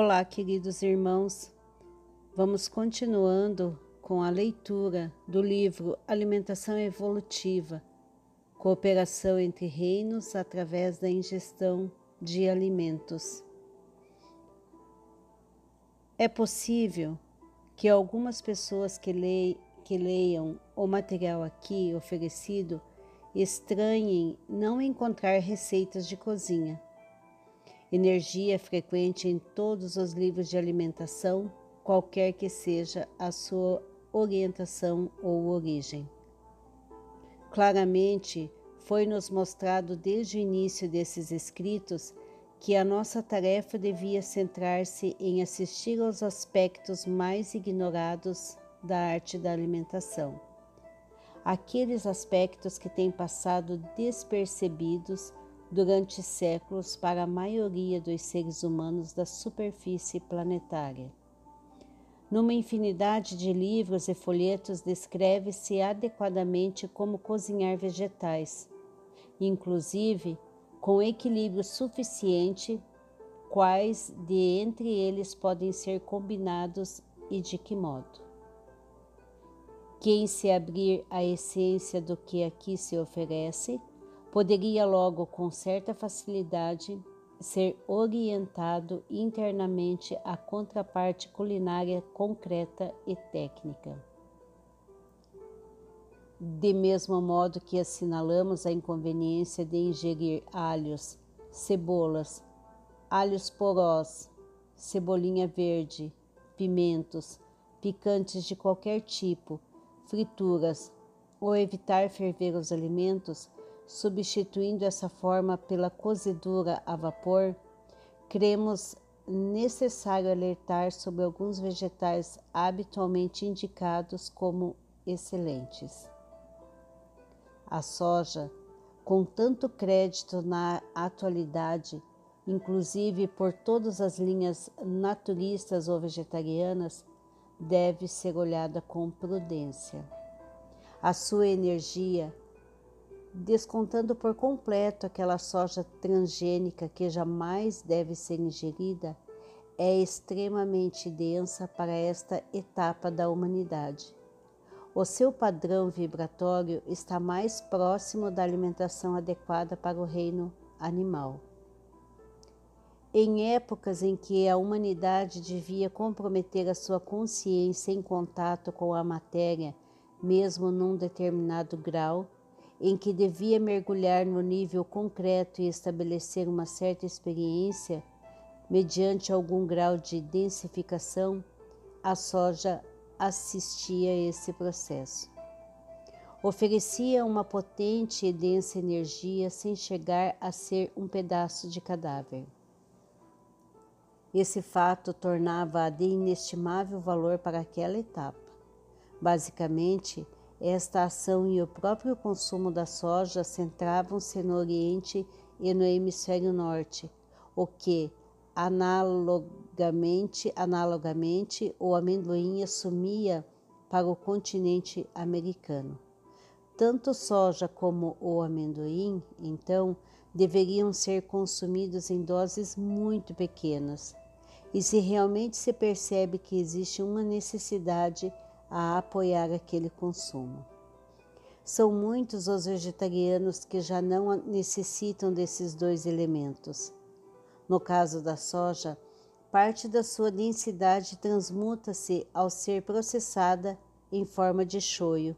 Olá, queridos irmãos. Vamos continuando com a leitura do livro Alimentação Evolutiva Cooperação entre Reinos através da ingestão de alimentos. É possível que algumas pessoas que, le que leiam o material aqui oferecido estranhem não encontrar receitas de cozinha Energia frequente em todos os livros de alimentação, qualquer que seja a sua orientação ou origem. Claramente, foi-nos mostrado desde o início desses escritos que a nossa tarefa devia centrar-se em assistir aos aspectos mais ignorados da arte da alimentação. Aqueles aspectos que têm passado despercebidos durante séculos para a maioria dos seres humanos da superfície planetária. Numa infinidade de livros e folhetos descreve-se adequadamente como cozinhar vegetais, inclusive com equilíbrio suficiente quais de entre eles podem ser combinados e de que modo. Quem se abrir à essência do que aqui se oferece, poderia logo com certa facilidade ser orientado internamente à contraparte culinária concreta e técnica. De mesmo modo que assinalamos a inconveniência de ingerir alhos, cebolas, alhos porós, cebolinha verde, pimentos, picantes de qualquer tipo, frituras, ou evitar ferver os alimentos, substituindo essa forma pela cozedura a vapor, cremos necessário alertar sobre alguns vegetais habitualmente indicados como excelentes. A soja, com tanto crédito na atualidade, inclusive por todas as linhas naturistas ou vegetarianas, deve ser olhada com prudência. A sua energia descontando por completo aquela soja transgênica que jamais deve ser ingerida, é extremamente densa para esta etapa da humanidade. O seu padrão vibratório está mais próximo da alimentação adequada para o reino animal. Em épocas em que a humanidade devia comprometer a sua consciência em contato com a matéria, mesmo num determinado grau, em que devia mergulhar no nível concreto e estabelecer uma certa experiência, mediante algum grau de densificação, a soja assistia a esse processo. Oferecia uma potente e densa energia sem chegar a ser um pedaço de cadáver. Esse fato tornava-a de inestimável valor para aquela etapa. Basicamente, esta ação e o próprio consumo da soja centravam-se no Oriente e no Hemisfério Norte, o que, analogamente, analogamente o amendoim assumia para o continente americano. Tanto soja como o amendoim, então, deveriam ser consumidos em doses muito pequenas. E se realmente se percebe que existe uma necessidade a apoiar aquele consumo. São muitos os vegetarianos que já não necessitam desses dois elementos. No caso da soja, parte da sua densidade transmuta-se ao ser processada em forma de shoyu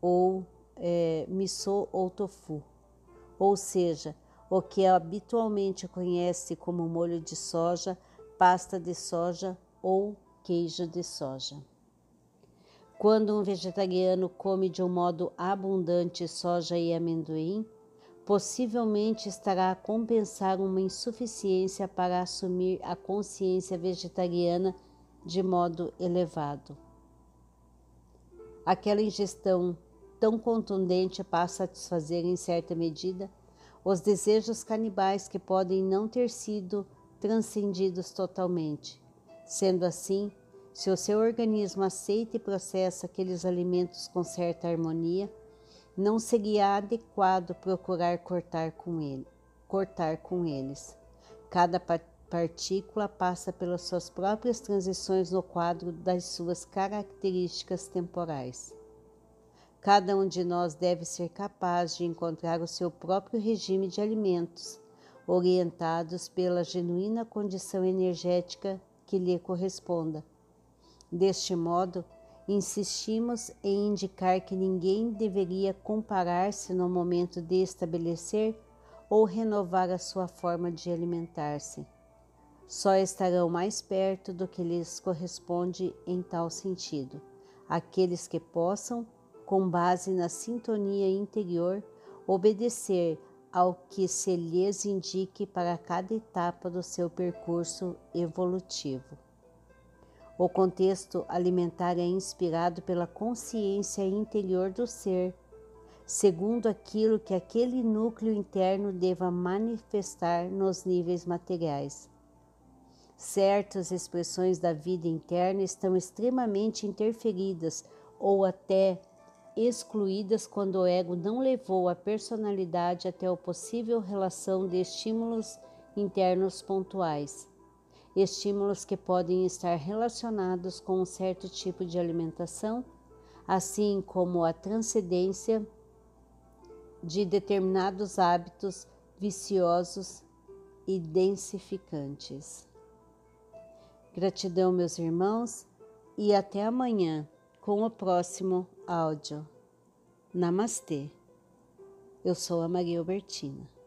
ou é, miso ou tofu, ou seja, o que habitualmente conhece como molho de soja, pasta de soja ou queijo de soja. Quando um vegetariano come de um modo abundante soja e amendoim, possivelmente estará a compensar uma insuficiência para assumir a consciência vegetariana de modo elevado. Aquela ingestão tão contundente passa a satisfazer em certa medida os desejos canibais que podem não ter sido transcendidos totalmente. Sendo assim, se o seu organismo aceita e processa aqueles alimentos com certa harmonia, não seria adequado procurar cortar com ele, cortar com eles. Cada partícula passa pelas suas próprias transições no quadro das suas características temporais. Cada um de nós deve ser capaz de encontrar o seu próprio regime de alimentos, orientados pela genuína condição energética que lhe corresponda. Deste modo, insistimos em indicar que ninguém deveria comparar-se no momento de estabelecer ou renovar a sua forma de alimentar-se. Só estarão mais perto do que lhes corresponde em tal sentido, aqueles que possam, com base na sintonia interior, obedecer ao que se lhes indique para cada etapa do seu percurso evolutivo. O contexto alimentar é inspirado pela consciência interior do ser, segundo aquilo que aquele núcleo interno deva manifestar nos níveis materiais. Certas expressões da vida interna estão extremamente interferidas ou até excluídas quando o ego não levou a personalidade até a possível relação de estímulos internos pontuais estímulos que podem estar relacionados com um certo tipo de alimentação, assim como a transcendência de determinados hábitos viciosos e densificantes. Gratidão, meus irmãos, e até amanhã com o próximo áudio. Namastê. Eu sou a Maria Albertina.